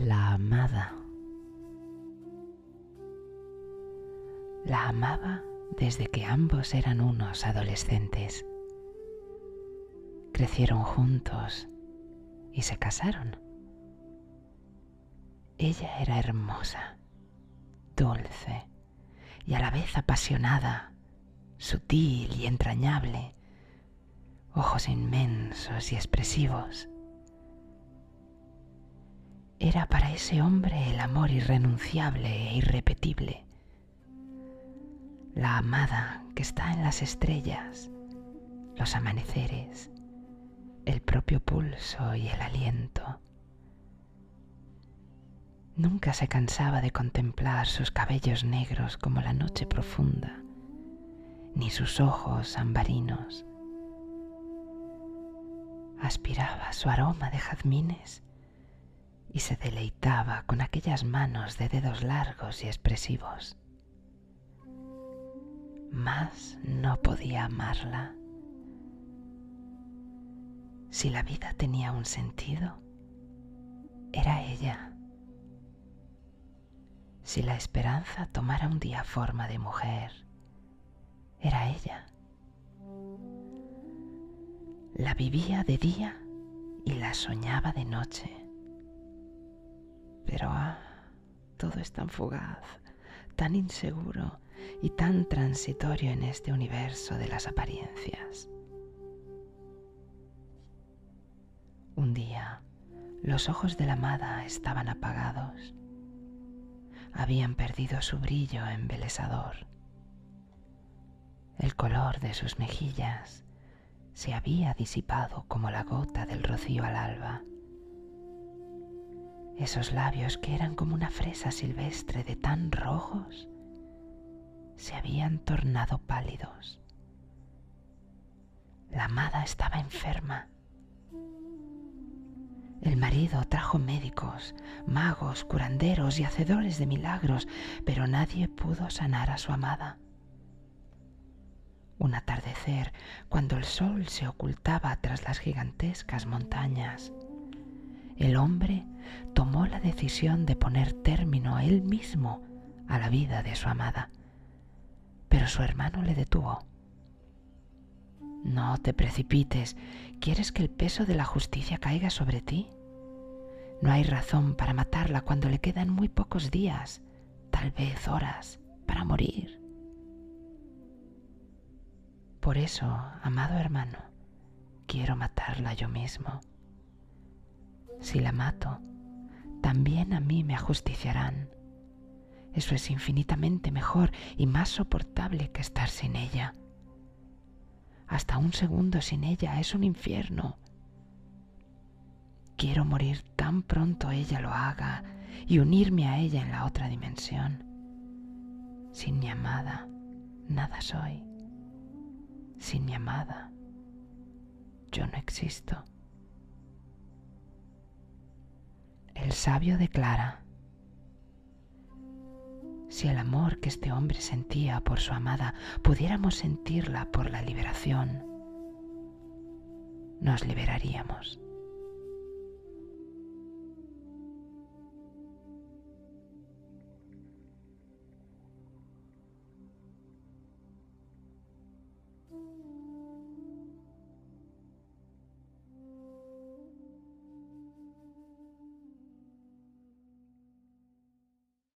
La amada. La amaba desde que ambos eran unos adolescentes. Crecieron juntos y se casaron. Ella era hermosa, dulce y a la vez apasionada, sutil y entrañable, ojos inmensos y expresivos. Era para ese hombre el amor irrenunciable e irrepetible, la amada que está en las estrellas, los amaneceres, el propio pulso y el aliento. Nunca se cansaba de contemplar sus cabellos negros como la noche profunda, ni sus ojos ambarinos. Aspiraba su aroma de jazmines y se deleitaba con aquellas manos de dedos largos y expresivos. Más no podía amarla. Si la vida tenía un sentido, era ella. Si la esperanza tomara un día forma de mujer, era ella. La vivía de día y la soñaba de noche. Pero ah, todo es tan fugaz, tan inseguro y tan transitorio en este universo de las apariencias. Un día, los ojos de la amada estaban apagados. Habían perdido su brillo embelesador. El color de sus mejillas se había disipado como la gota del rocío al alba. Esos labios que eran como una fresa silvestre de tan rojos se habían tornado pálidos. La amada estaba enferma el marido trajo médicos, magos, curanderos y hacedores de milagros, pero nadie pudo sanar a su amada. Un atardecer, cuando el sol se ocultaba tras las gigantescas montañas, el hombre tomó la decisión de poner término a él mismo a la vida de su amada, pero su hermano le detuvo. No te precipites. ¿Quieres que el peso de la justicia caiga sobre ti? No hay razón para matarla cuando le quedan muy pocos días, tal vez horas, para morir. Por eso, amado hermano, quiero matarla yo mismo. Si la mato, también a mí me ajusticiarán. Eso es infinitamente mejor y más soportable que estar sin ella. Hasta un segundo sin ella es un infierno. Quiero morir tan pronto ella lo haga y unirme a ella en la otra dimensión. Sin mi amada, nada soy. Sin mi amada, yo no existo. El sabio declara, si el amor que este hombre sentía por su amada pudiéramos sentirla por la liberación, nos liberaríamos.